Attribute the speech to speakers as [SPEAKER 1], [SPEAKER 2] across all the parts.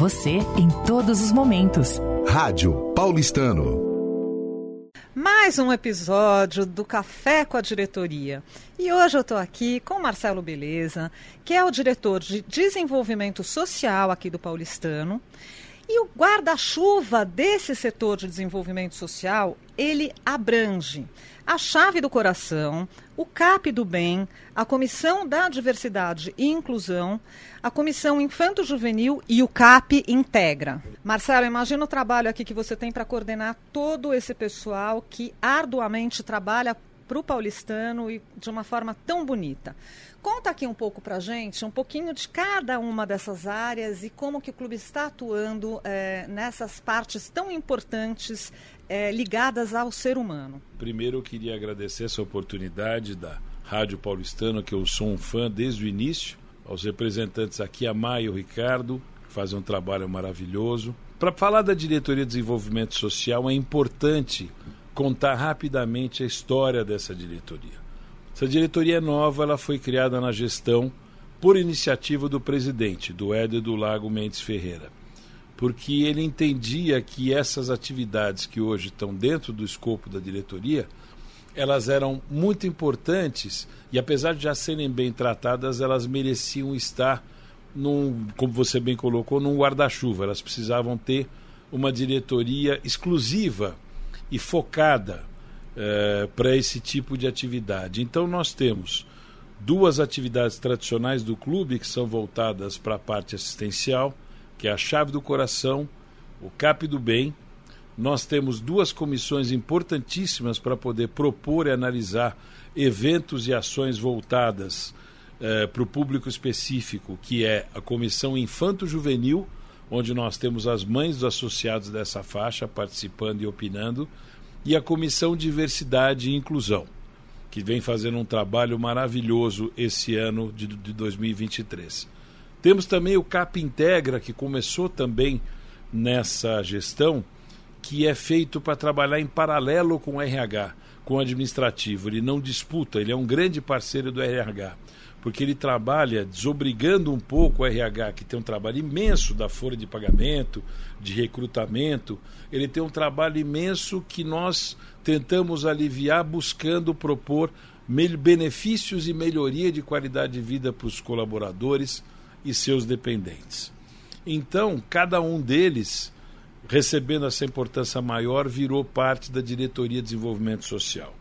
[SPEAKER 1] você em todos os momentos.
[SPEAKER 2] Rádio Paulistano.
[SPEAKER 3] Mais um episódio do Café com a Diretoria. E hoje eu estou aqui com Marcelo Beleza, que é o diretor de desenvolvimento social aqui do Paulistano. E o guarda-chuva desse setor de desenvolvimento social, ele abrange a Chave do Coração, o CAP do Bem, a Comissão da Diversidade e Inclusão, a Comissão Infanto Juvenil e o CAP Integra. Marcelo, imagina o trabalho aqui que você tem para coordenar todo esse pessoal que arduamente trabalha para o paulistano e de uma forma tão bonita. Conta aqui um pouco para a gente, um pouquinho de cada uma dessas áreas e como que o clube está atuando é, nessas partes tão importantes é, ligadas ao ser humano.
[SPEAKER 4] Primeiro eu queria agradecer essa oportunidade da Rádio Paulistano, que eu sou um fã desde o início, aos representantes aqui, a Maia e o Ricardo, que fazem um trabalho maravilhoso. Para falar da Diretoria de Desenvolvimento Social, é importante contar rapidamente a história dessa diretoria. Essa diretoria nova ela foi criada na gestão por iniciativa do presidente, do Éder do Lago Mendes Ferreira, porque ele entendia que essas atividades que hoje estão dentro do escopo da diretoria, elas eram muito importantes e apesar de já serem bem tratadas, elas mereciam estar num, como você bem colocou, num guarda-chuva. Elas precisavam ter uma diretoria exclusiva e focada é, para esse tipo de atividade. Então, nós temos duas atividades tradicionais do clube que são voltadas para a parte assistencial, que é a Chave do Coração, o CAP do Bem. Nós temos duas comissões importantíssimas para poder propor e analisar eventos e ações voltadas eh, para o público específico, que é a Comissão Infanto Juvenil, onde nós temos as mães dos associados dessa faixa participando e opinando, e a Comissão Diversidade e Inclusão, que vem fazendo um trabalho maravilhoso esse ano de, de 2023. Temos também o CAP Integra, que começou também nessa gestão, que é feito para trabalhar em paralelo com o RH, com o administrativo. Ele não disputa, ele é um grande parceiro do RH porque ele trabalha desobrigando um pouco o RH, que tem um trabalho imenso da folha de pagamento, de recrutamento, ele tem um trabalho imenso que nós tentamos aliviar buscando propor benefícios e melhoria de qualidade de vida para os colaboradores e seus dependentes. Então, cada um deles, recebendo essa importância maior, virou parte da Diretoria de Desenvolvimento Social.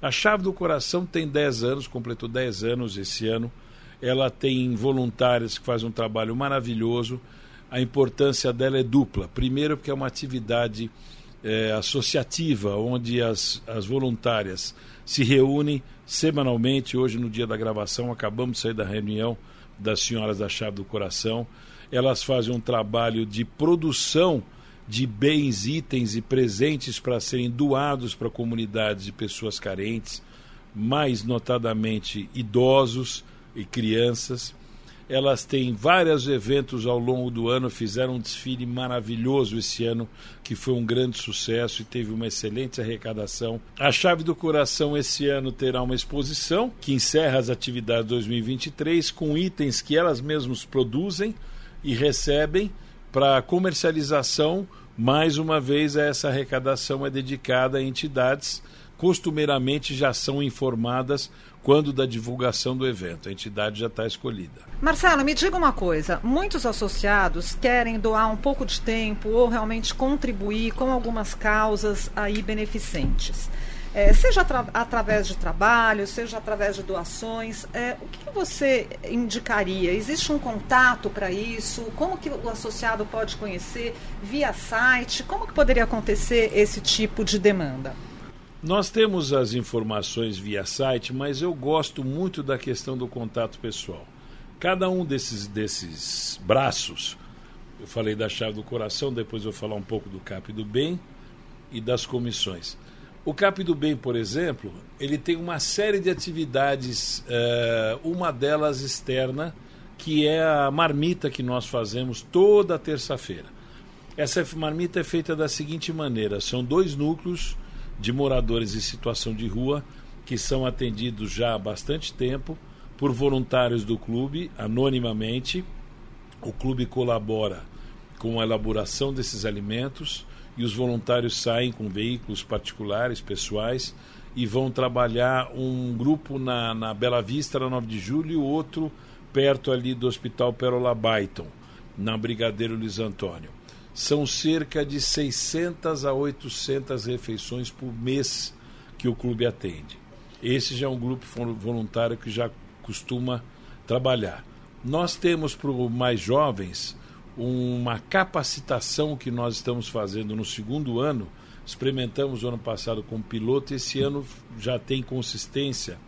[SPEAKER 4] A Chave do Coração tem 10 anos, completou 10 anos esse ano. Ela tem voluntários que fazem um trabalho maravilhoso. A importância dela é dupla. Primeiro, porque é uma atividade é, associativa, onde as, as voluntárias se reúnem semanalmente. Hoje, no dia da gravação, acabamos de sair da reunião das senhoras da Chave do Coração. Elas fazem um trabalho de produção de bens, itens e presentes para serem doados para comunidades de pessoas carentes, mais notadamente idosos e crianças. Elas têm vários eventos ao longo do ano, fizeram um desfile maravilhoso esse ano, que foi um grande sucesso e teve uma excelente arrecadação. A Chave do Coração esse ano terá uma exposição que encerra as atividades 2023 com itens que elas mesmas produzem e recebem para comercialização, mais uma vez essa arrecadação é dedicada a entidades costumeiramente já são informadas quando da divulgação do evento. A entidade já está escolhida.
[SPEAKER 3] Marcelo, me diga uma coisa: muitos associados querem doar um pouco de tempo ou realmente contribuir com algumas causas aí beneficentes é, seja atra através de trabalho, seja através de doações. É, o que você indicaria? Existe um contato para isso? Como que o associado pode conhecer? Via site? Como que poderia acontecer esse tipo de demanda?
[SPEAKER 4] Nós temos as informações via site, mas eu gosto muito da questão do contato pessoal. Cada um desses, desses braços, eu falei da chave do coração, depois eu vou falar um pouco do CAP do bem e das comissões. O Cap do Bem, por exemplo, ele tem uma série de atividades, uh, uma delas externa, que é a marmita que nós fazemos toda terça-feira. Essa marmita é feita da seguinte maneira: são dois núcleos de moradores em situação de rua que são atendidos já há bastante tempo por voluntários do clube, anonimamente. O clube colabora com a elaboração desses alimentos e os voluntários saem com veículos particulares, pessoais, e vão trabalhar um grupo na, na Bela Vista, na 9 de julho, e outro perto ali do Hospital Perola Baiton, na Brigadeiro Luiz Antônio. São cerca de 600 a 800 refeições por mês que o clube atende. Esse já é um grupo voluntário que já costuma trabalhar. Nós temos para os mais jovens uma capacitação que nós estamos fazendo no segundo ano. Experimentamos o ano passado com piloto, esse ano já tem consistência.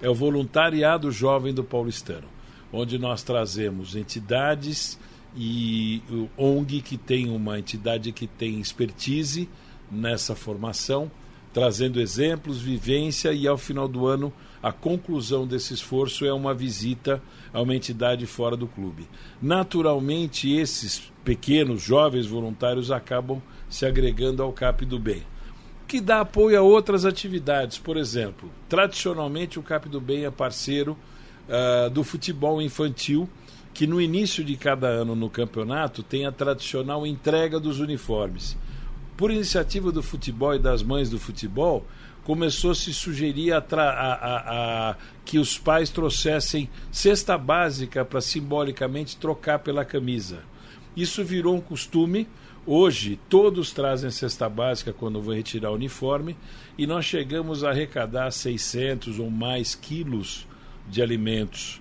[SPEAKER 4] É o voluntariado jovem do paulistano, onde nós trazemos entidades e o ONG que tem uma entidade que tem expertise nessa formação, trazendo exemplos, vivência e ao final do ano a conclusão desse esforço é uma visita a uma entidade fora do clube. Naturalmente, esses pequenos, jovens voluntários acabam se agregando ao CAP do Bem, que dá apoio a outras atividades. Por exemplo, tradicionalmente o CAP do Bem é parceiro uh, do futebol infantil, que no início de cada ano no campeonato tem a tradicional entrega dos uniformes. Por iniciativa do futebol e das mães do futebol, começou a se sugerir a, a, a, que os pais trouxessem cesta básica para simbolicamente trocar pela camisa. Isso virou um costume. Hoje, todos trazem cesta básica quando vão retirar o uniforme e nós chegamos a arrecadar 600 ou mais quilos de alimentos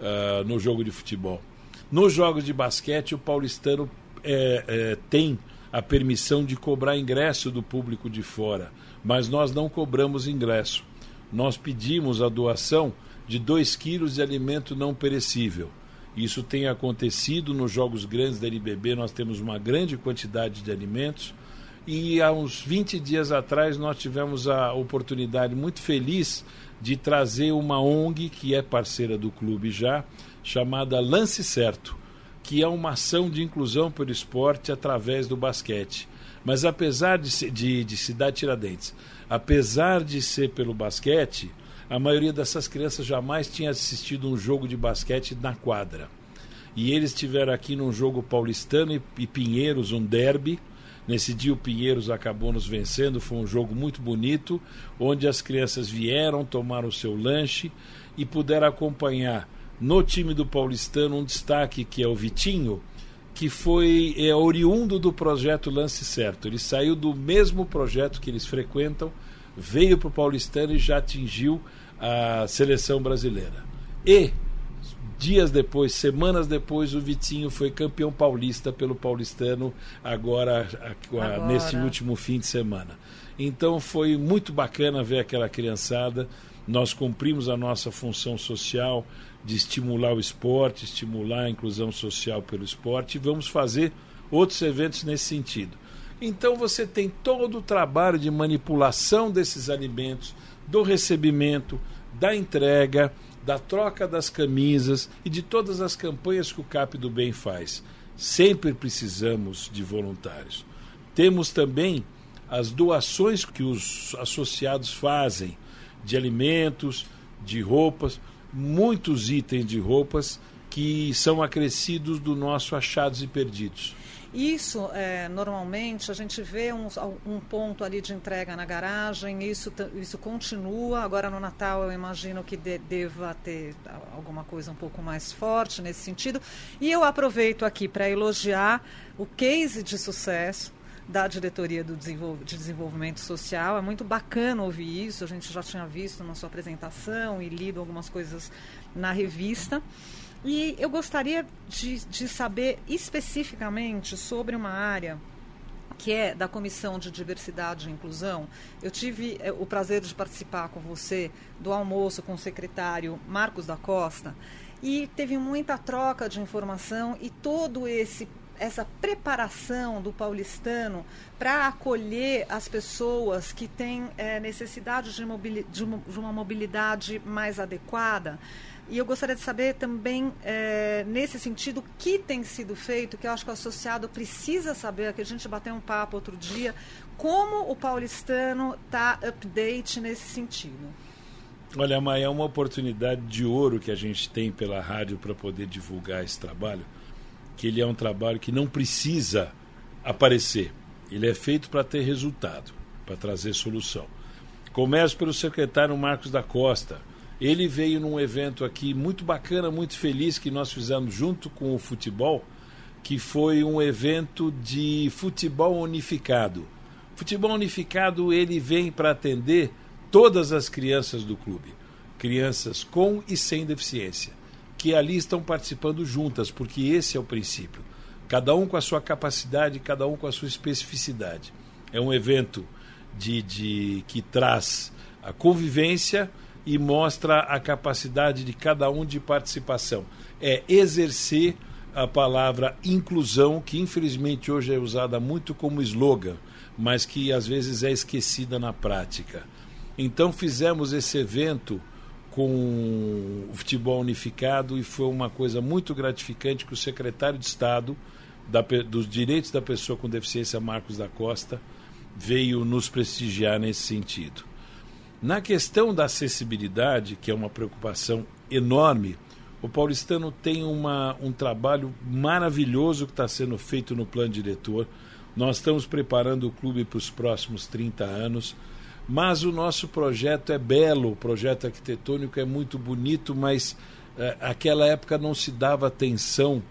[SPEAKER 4] uh, no jogo de futebol. Nos jogos de basquete, o paulistano é, é, tem a permissão de cobrar ingresso do público de fora mas nós não cobramos ingresso. Nós pedimos a doação de 2 quilos de alimento não perecível. Isso tem acontecido nos jogos grandes da NBB, nós temos uma grande quantidade de alimentos. E há uns 20 dias atrás nós tivemos a oportunidade muito feliz de trazer uma ONG que é parceira do clube já, chamada Lance Certo, que é uma ação de inclusão pelo esporte através do basquete. Mas apesar de, ser, de, de Cidade Tiradentes, apesar de ser pelo basquete, a maioria dessas crianças jamais tinha assistido um jogo de basquete na quadra. E eles estiveram aqui num jogo paulistano e, e Pinheiros, um derby. Nesse dia o Pinheiros acabou nos vencendo, foi um jogo muito bonito, onde as crianças vieram, tomaram o seu lanche e puderam acompanhar no time do paulistano um destaque que é o Vitinho, que foi é, oriundo do projeto Lance Certo. Ele saiu do mesmo projeto que eles frequentam, veio para o Paulistano e já atingiu a seleção brasileira. E, dias depois, semanas depois, o Vitinho foi campeão paulista pelo Paulistano, agora, agora. nesse último fim de semana. Então foi muito bacana ver aquela criançada. Nós cumprimos a nossa função social, de estimular o esporte, estimular a inclusão social pelo esporte, e vamos fazer outros eventos nesse sentido. Então você tem todo o trabalho de manipulação desses alimentos, do recebimento, da entrega, da troca das camisas e de todas as campanhas que o CAP do Bem faz. Sempre precisamos de voluntários. Temos também as doações que os associados fazem de alimentos, de roupas muitos itens de roupas que são acrescidos do nosso achados e perdidos.
[SPEAKER 3] Isso, é, normalmente, a gente vê um, um, ponto ali de entrega na garagem, isso, isso continua. Agora, no Natal, eu imagino que de, deva ter alguma coisa um pouco mais forte nesse sentido. E eu aproveito aqui para elogiar o case de sucesso da diretoria do de desenvolvimento social. É muito bacana ouvir isso. A gente já tinha visto na sua apresentação e lido algumas coisas na revista. E eu gostaria de, de saber especificamente sobre uma área que é da Comissão de Diversidade e Inclusão. Eu tive é, o prazer de participar com você do almoço com o secretário Marcos da Costa e teve muita troca de informação e todo esse essa preparação do paulistano para acolher as pessoas que têm é, necessidade de, de, de, uma, mobilidade mais adequada. E eu gostaria de saber também, é, nesse sentido, o que tem sido feito, que eu acho que o associado precisa saber, que a gente bateu um papo outro dia, como o paulistano está update nesse sentido.
[SPEAKER 4] Olha, Maia, é uma oportunidade de ouro que a gente tem pela rádio para poder divulgar esse trabalho que ele é um trabalho que não precisa aparecer. Ele é feito para ter resultado, para trazer solução. Começo pelo secretário Marcos da Costa. Ele veio num evento aqui muito bacana, muito feliz que nós fizemos junto com o futebol, que foi um evento de futebol unificado. Futebol unificado ele vem para atender todas as crianças do clube, crianças com e sem deficiência, que ali estão participando juntas, porque esse é o princípio. Cada um com a sua capacidade, cada um com a sua especificidade. É um evento de, de que traz a convivência e mostra a capacidade de cada um de participação. É exercer a palavra inclusão, que infelizmente hoje é usada muito como slogan, mas que às vezes é esquecida na prática. Então fizemos esse evento com o futebol unificado e foi uma coisa muito gratificante que o secretário de Estado da, dos Direitos da Pessoa com Deficiência, Marcos da Costa, veio nos prestigiar nesse sentido. Na questão da acessibilidade, que é uma preocupação enorme, o paulistano tem uma, um trabalho maravilhoso que está sendo feito no plano diretor. Nós estamos preparando o clube para os próximos 30 anos, mas o nosso projeto é belo, o projeto arquitetônico é muito bonito, mas é, aquela época não se dava atenção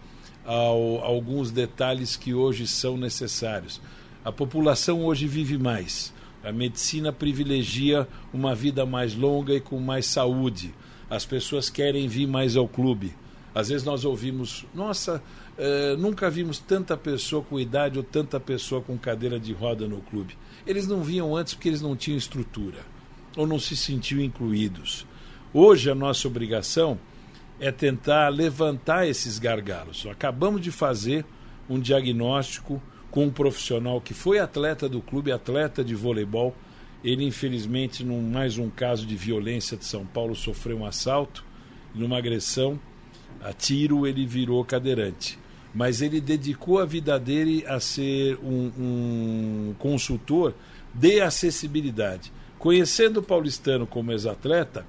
[SPEAKER 4] ao, a alguns detalhes que hoje são necessários. A população hoje vive mais. A medicina privilegia uma vida mais longa e com mais saúde. As pessoas querem vir mais ao clube. Às vezes nós ouvimos, nossa, eh, nunca vimos tanta pessoa com idade ou tanta pessoa com cadeira de roda no clube. Eles não vinham antes porque eles não tinham estrutura ou não se sentiam incluídos. Hoje a nossa obrigação é tentar levantar esses gargalos. Acabamos de fazer um diagnóstico com um profissional que foi atleta do clube, atleta de voleibol. Ele, infelizmente, num mais um caso de violência de São Paulo, sofreu um assalto, numa agressão a tiro, ele virou cadeirante. Mas ele dedicou a vida dele a ser um, um consultor de acessibilidade. Conhecendo o paulistano como ex-atleta,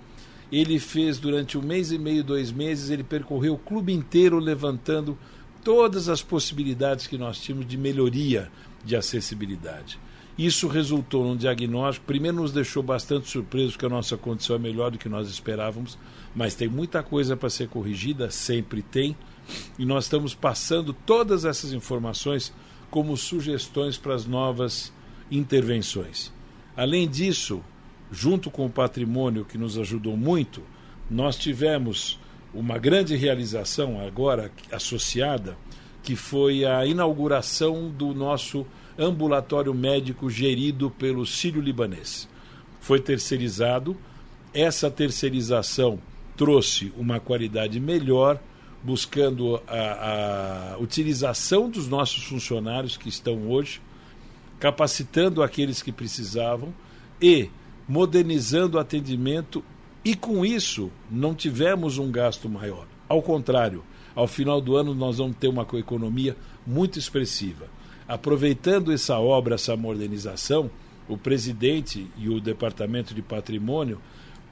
[SPEAKER 4] ele fez durante um mês e meio, dois meses, ele percorreu o clube inteiro levantando todas as possibilidades que nós tínhamos de melhoria de acessibilidade. Isso resultou num diagnóstico, primeiro nos deixou bastante surpresos que a nossa condição é melhor do que nós esperávamos, mas tem muita coisa para ser corrigida, sempre tem, e nós estamos passando todas essas informações como sugestões para as novas intervenções. Além disso, junto com o patrimônio que nos ajudou muito, nós tivemos uma grande realização agora associada, que foi a inauguração do nosso ambulatório médico gerido pelo Sírio Libanês. Foi terceirizado, essa terceirização trouxe uma qualidade melhor, buscando a, a utilização dos nossos funcionários que estão hoje, capacitando aqueles que precisavam e modernizando o atendimento e com isso, não tivemos um gasto maior. Ao contrário, ao final do ano nós vamos ter uma economia muito expressiva. Aproveitando essa obra, essa modernização, o presidente e o departamento de patrimônio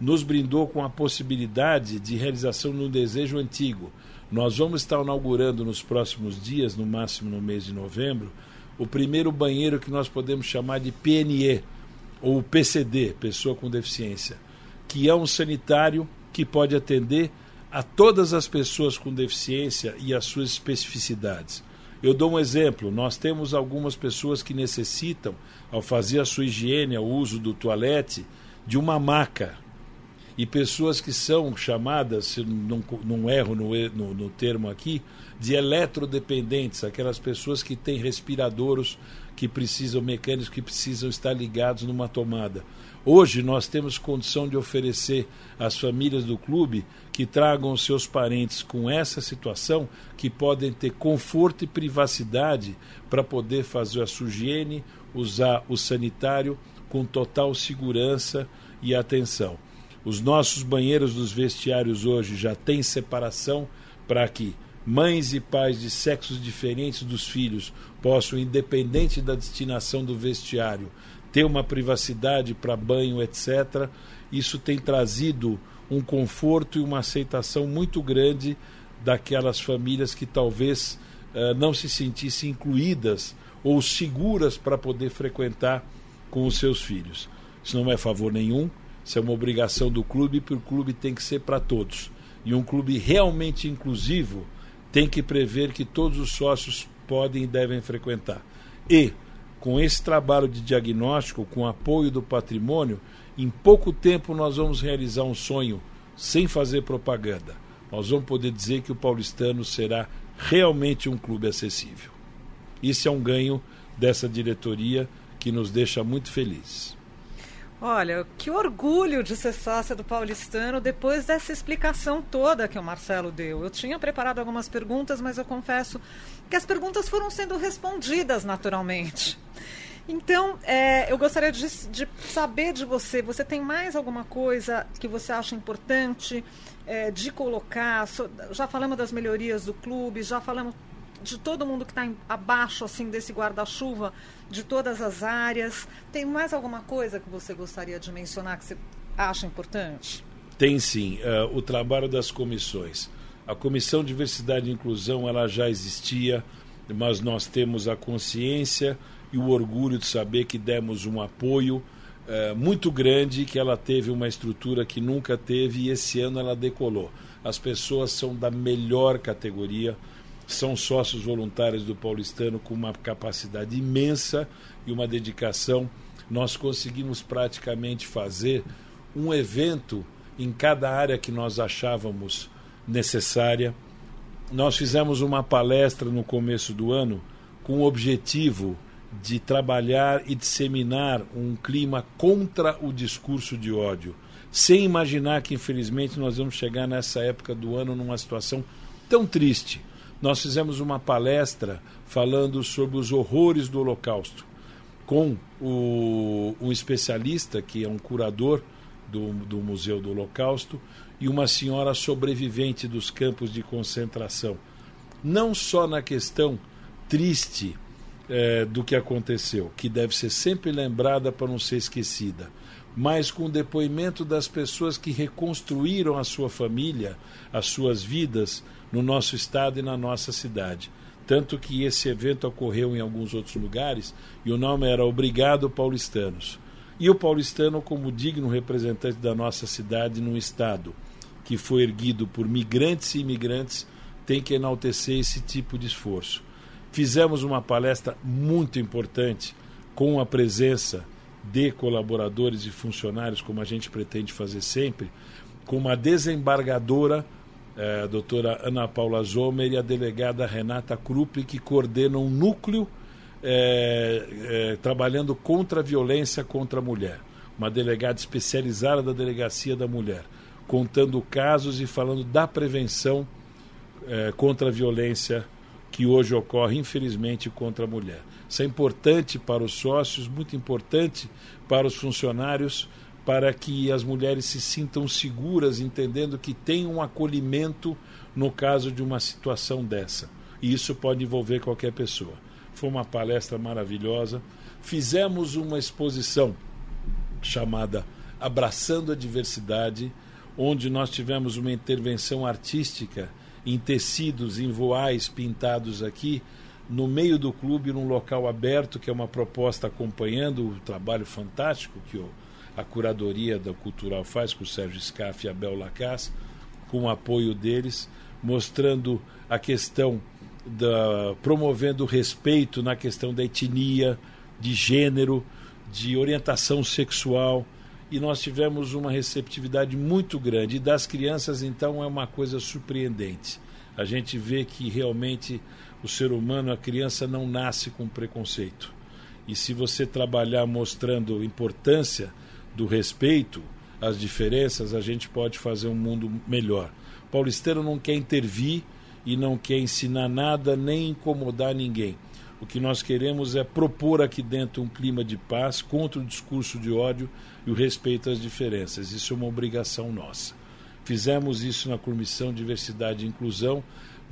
[SPEAKER 4] nos brindou com a possibilidade de realização de um desejo antigo. Nós vamos estar inaugurando nos próximos dias, no máximo no mês de novembro, o primeiro banheiro que nós podemos chamar de PNE, ou PCD, pessoa com deficiência que é um sanitário que pode atender a todas as pessoas com deficiência e as suas especificidades. Eu dou um exemplo: nós temos algumas pessoas que necessitam, ao fazer a sua higiene, o uso do toalete, de uma maca. E pessoas que são chamadas, se não, não erro no, no, no termo aqui, de eletrodependentes, aquelas pessoas que têm respiradores que precisam, mecânicos que precisam estar ligados numa tomada. Hoje nós temos condição de oferecer às famílias do clube que tragam seus parentes com essa situação, que podem ter conforto e privacidade para poder fazer a sua higiene, usar o sanitário com total segurança e atenção. Os nossos banheiros dos vestiários hoje já têm separação para que mães e pais de sexos diferentes dos filhos possam, independente da destinação do vestiário, ter uma privacidade para banho, etc. Isso tem trazido um conforto e uma aceitação muito grande daquelas famílias que talvez uh, não se sentissem incluídas ou seguras para poder frequentar com os seus filhos. Isso não é favor nenhum, isso é uma obrigação do clube, porque o clube tem que ser para todos. E um clube realmente inclusivo tem que prever que todos os sócios podem e devem frequentar. E, com esse trabalho de diagnóstico, com apoio do patrimônio, em pouco tempo nós vamos realizar um sonho sem fazer propaganda. Nós vamos poder dizer que o paulistano será realmente um clube acessível. Isso é um ganho dessa diretoria que nos deixa muito felizes.
[SPEAKER 3] Olha, que orgulho de ser sócia do Paulistano depois dessa explicação toda que o Marcelo deu. Eu tinha preparado algumas perguntas, mas eu confesso que as perguntas foram sendo respondidas naturalmente. Então, é, eu gostaria de, de, saber de você, você tem mais alguma coisa que você acha importante é, de colocar? Já falamos das melhorias do clube, já falamos de todo mundo que está abaixo assim desse guarda-chuva, de todas as áreas. Tem mais alguma coisa que você gostaria de mencionar que você acha importante?
[SPEAKER 4] Tem sim. Uh, o trabalho das comissões. A Comissão Diversidade e Inclusão ela já existia, mas nós temos a consciência e o orgulho de saber que demos um apoio uh, muito grande, que ela teve uma estrutura que nunca teve e esse ano ela decolou. As pessoas são da melhor categoria são sócios voluntários do Paulistano com uma capacidade imensa e uma dedicação. Nós conseguimos praticamente fazer um evento em cada área que nós achávamos necessária. Nós fizemos uma palestra no começo do ano com o objetivo de trabalhar e disseminar um clima contra o discurso de ódio, sem imaginar que infelizmente nós vamos chegar nessa época do ano numa situação tão triste nós fizemos uma palestra falando sobre os horrores do Holocausto, com o, um especialista, que é um curador do, do Museu do Holocausto, e uma senhora sobrevivente dos campos de concentração. Não só na questão triste é, do que aconteceu, que deve ser sempre lembrada para não ser esquecida, mas com o depoimento das pessoas que reconstruíram a sua família, as suas vidas no nosso estado e na nossa cidade. Tanto que esse evento ocorreu em alguns outros lugares e o nome era Obrigado Paulistanos. E o paulistano, como digno representante da nossa cidade num estado que foi erguido por migrantes e imigrantes, tem que enaltecer esse tipo de esforço. Fizemos uma palestra muito importante com a presença de colaboradores e funcionários, como a gente pretende fazer sempre, com uma desembargadora, eh, a doutora Ana Paula Zomer, e a delegada Renata Krupp, que coordenam um núcleo eh, eh, trabalhando contra a violência contra a mulher. Uma delegada especializada da Delegacia da Mulher, contando casos e falando da prevenção contra a violência que hoje ocorre, infelizmente, contra a mulher. Isso é importante para os sócios, muito importante para os funcionários, para que as mulheres se sintam seguras, entendendo que tem um acolhimento no caso de uma situação dessa. E isso pode envolver qualquer pessoa. Foi uma palestra maravilhosa. Fizemos uma exposição chamada Abraçando a Diversidade, onde nós tivemos uma intervenção artística em tecidos, em voais pintados aqui, no meio do clube, num local aberto, que é uma proposta acompanhando o trabalho fantástico que o, a curadoria da Cultural faz com o Sérgio Scaff e a Bel Lacasse, com o apoio deles, mostrando a questão da promovendo o respeito na questão da etnia, de gênero, de orientação sexual e nós tivemos uma receptividade muito grande. E das crianças, então, é uma coisa surpreendente. A gente vê que realmente o ser humano, a criança, não nasce com preconceito. E se você trabalhar mostrando importância do respeito, as diferenças, a gente pode fazer um mundo melhor. O paulistano não quer intervir e não quer ensinar nada nem incomodar ninguém. O que nós queremos é propor aqui dentro um clima de paz contra o discurso de ódio e o respeito às diferenças. Isso é uma obrigação nossa. Fizemos isso na Comissão Diversidade e Inclusão.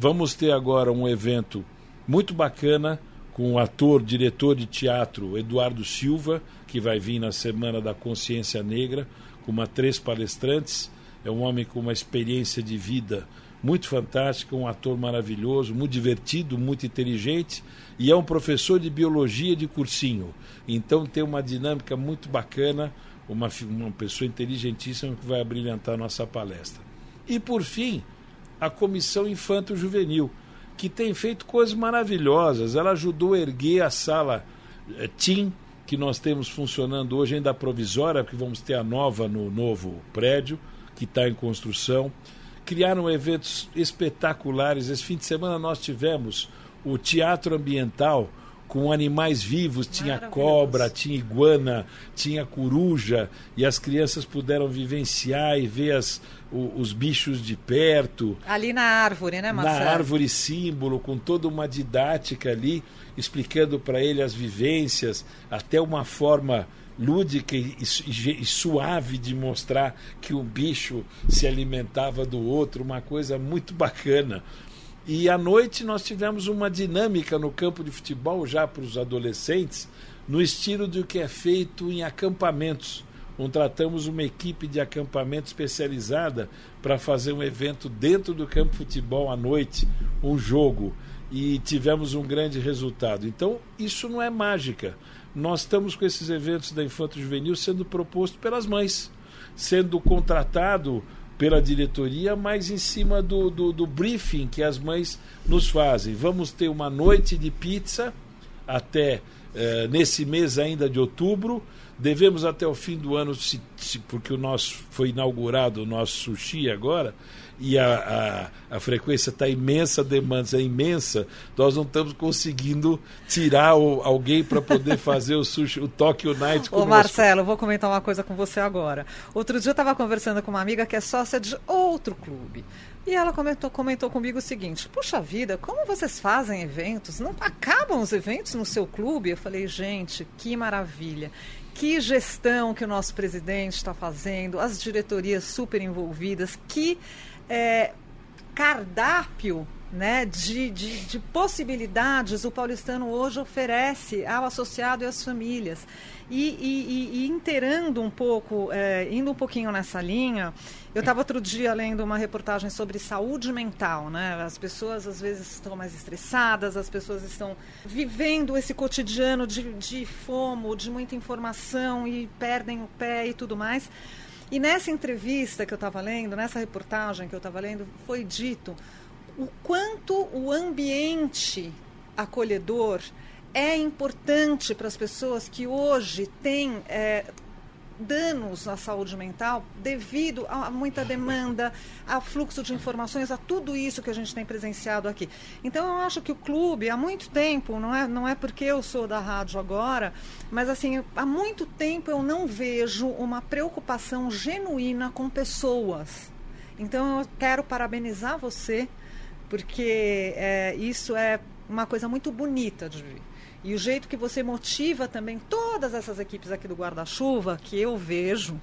[SPEAKER 4] Vamos ter agora um evento muito bacana com o ator, diretor de teatro Eduardo Silva, que vai vir na Semana da Consciência Negra, com uma três palestrantes. É um homem com uma experiência de vida muito fantástica, um ator maravilhoso, muito divertido, muito inteligente e é um professor de biologia de cursinho. Então tem uma dinâmica muito bacana, uma, uma pessoa inteligentíssima que vai abrilhantar a nossa palestra. E por fim, a Comissão Infanto Juvenil, que tem feito coisas maravilhosas. Ela ajudou a erguer a sala eh, TIM, que nós temos funcionando hoje, ainda provisória, porque vamos ter a nova no novo prédio, que está em construção criaram eventos espetaculares. Esse fim de semana nós tivemos o teatro ambiental com animais vivos, tinha cobra, tinha iguana, tinha coruja, e as crianças puderam vivenciar e ver as, o, os bichos de perto.
[SPEAKER 3] Ali na árvore, né, Marcelo?
[SPEAKER 4] Na árvore símbolo, com toda uma didática ali, explicando para ele as vivências, até uma forma lúdica e, e, e, suave de mostrar que o bicho se alimentava do outro, uma coisa muito bacana. E à noite nós tivemos uma dinâmica no campo de futebol já para os adolescentes, no estilo do que é feito em acampamentos. Contratamos uma equipe de acampamento especializada para fazer um evento dentro do campo de futebol à noite, um jogo, e tivemos um grande resultado. Então, isso não é mágica nós estamos com esses eventos da Infanto Juvenil sendo proposto pelas mães, sendo contratado pela diretoria, mas em cima do, do, do, briefing que as mães nos fazem. Vamos ter uma noite de pizza até eh, nesse mês ainda de outubro. Devemos até o fim do ano, se, se, porque o nosso foi inaugurado o nosso sushi agora, e a, a, a frequência está imensa, a demanda é imensa, nós não estamos conseguindo tirar o, alguém para poder fazer o sushi, o Tokyo Night
[SPEAKER 3] Ô Marcelo, vou comentar uma coisa com você agora. Outro dia eu estava conversando com uma amiga que é sócia de outro clube. E ela comentou, comentou comigo o seguinte: Puxa vida, como vocês fazem eventos? Não acabam os eventos no seu clube? Eu falei, gente, que maravilha. Que gestão que o nosso presidente está fazendo, as diretorias super envolvidas, que é, cardápio né, de, de, de, possibilidades o paulistano hoje oferece ao associado e às famílias. E, e, e inteirando um pouco, é, indo um pouquinho nessa linha, eu estava outro dia lendo uma reportagem sobre saúde mental. Né? As pessoas às vezes estão mais estressadas, as pessoas estão vivendo esse cotidiano de, de fomo, de muita informação e perdem o pé e tudo mais. E nessa entrevista que eu estava lendo, nessa reportagem que eu estava lendo, foi dito o quanto o ambiente acolhedor é importante para as pessoas que hoje têm é, danos à saúde mental devido a muita demanda, a fluxo de informações, a tudo isso que a gente tem presenciado aqui. Então eu acho que o clube há muito tempo, não é, não é porque eu sou da rádio agora, mas assim, há muito tempo eu não vejo uma preocupação genuína com pessoas. Então eu quero parabenizar você, porque é, isso é uma coisa muito bonita de ver. E o jeito que você motiva também todas essas equipes aqui do guarda-chuva, que eu vejo,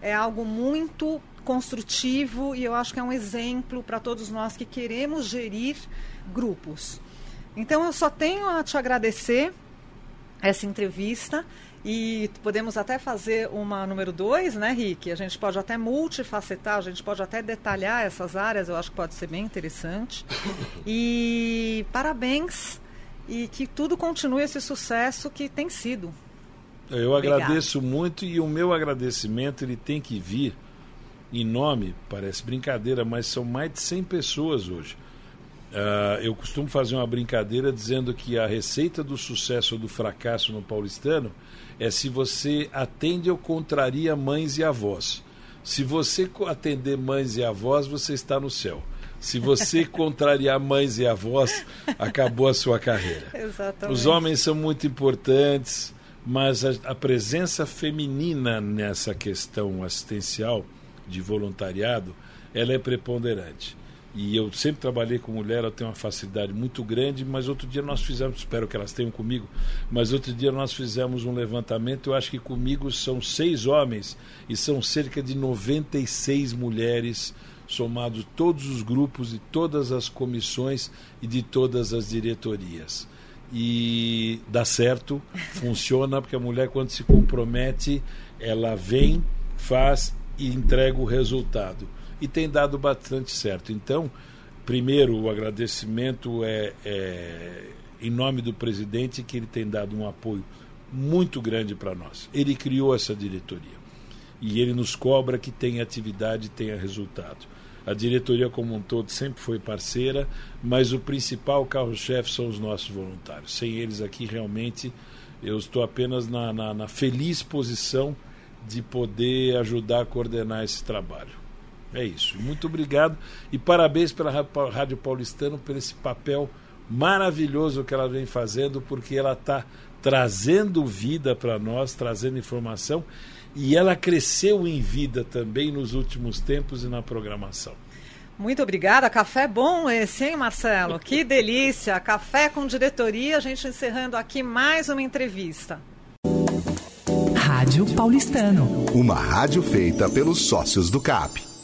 [SPEAKER 3] é algo muito construtivo e eu acho que é um exemplo para todos nós que queremos gerir grupos. Então eu só tenho a te agradecer essa entrevista e podemos até fazer uma número dois, né, Rick? A gente pode até multifacetar, a gente pode até detalhar essas áreas, eu acho que pode ser bem interessante. E parabéns e que tudo continue esse sucesso que tem sido.
[SPEAKER 4] Eu agradeço muito e o meu agradecimento ele tem que vir em nome, parece brincadeira, mas são mais de 100 pessoas hoje. Uh, eu costumo fazer uma brincadeira dizendo que a receita do sucesso ou do fracasso no paulistano é se você atende ou contraria mães e avós. Se você atender mães e avós, você está no céu. Se você contrariar mães e avós, acabou a sua carreira.
[SPEAKER 3] Exatamente.
[SPEAKER 4] Os homens são muito importantes, mas a, a presença feminina nessa questão assistencial de voluntariado, ela é preponderante. E eu sempre trabalhei com mulher, eu tenho uma facilidade muito grande, mas outro dia nós fizemos, espero que elas tenham comigo, mas outro dia nós fizemos um levantamento, eu acho que comigo são seis homens e são cerca de 96 mulheres somado todos os grupos e todas as comissões e de todas as diretorias. E dá certo, funciona, porque a mulher, quando se compromete, ela vem, faz e entrega o resultado. E tem dado bastante certo. Então, primeiro, o agradecimento é, é em nome do presidente, que ele tem dado um apoio muito grande para nós. Ele criou essa diretoria e ele nos cobra que tenha atividade e tenha resultado. A diretoria como um todo sempre foi parceira, mas o principal carro-chefe são os nossos voluntários. Sem eles aqui, realmente, eu estou apenas na, na, na feliz posição de poder ajudar a coordenar esse trabalho. É isso. Muito obrigado e parabéns pela Rádio Paulistano por esse papel maravilhoso que ela vem fazendo, porque ela está trazendo vida para nós, trazendo informação e ela cresceu em vida também nos últimos tempos e na programação.
[SPEAKER 3] Muito obrigada. Café bom esse, hein, Marcelo? Que delícia. Café com diretoria. A gente encerrando aqui mais uma entrevista.
[SPEAKER 1] Rádio Paulistano.
[SPEAKER 2] Uma rádio feita pelos sócios do CAP.